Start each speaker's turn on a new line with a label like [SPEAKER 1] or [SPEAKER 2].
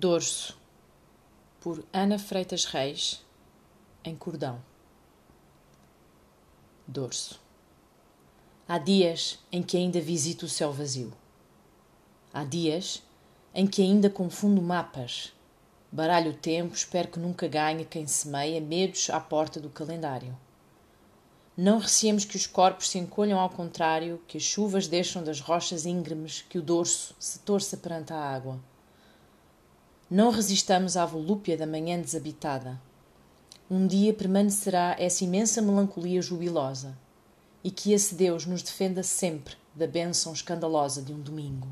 [SPEAKER 1] Dorso, por Ana Freitas Reis, em cordão. Dorso. Há dias em que ainda visito o céu vazio. Há dias em que ainda confundo mapas, baralho o tempo, espero que nunca ganhe quem semeia medos à porta do calendário. Não receemos que os corpos se encolham ao contrário, que as chuvas deixam das rochas íngremes, que o dorso se torça perante a água. Não resistamos à volúpia da manhã desabitada. Um dia permanecerá essa imensa melancolia jubilosa, e que esse Deus nos defenda sempre da bênção escandalosa de um domingo.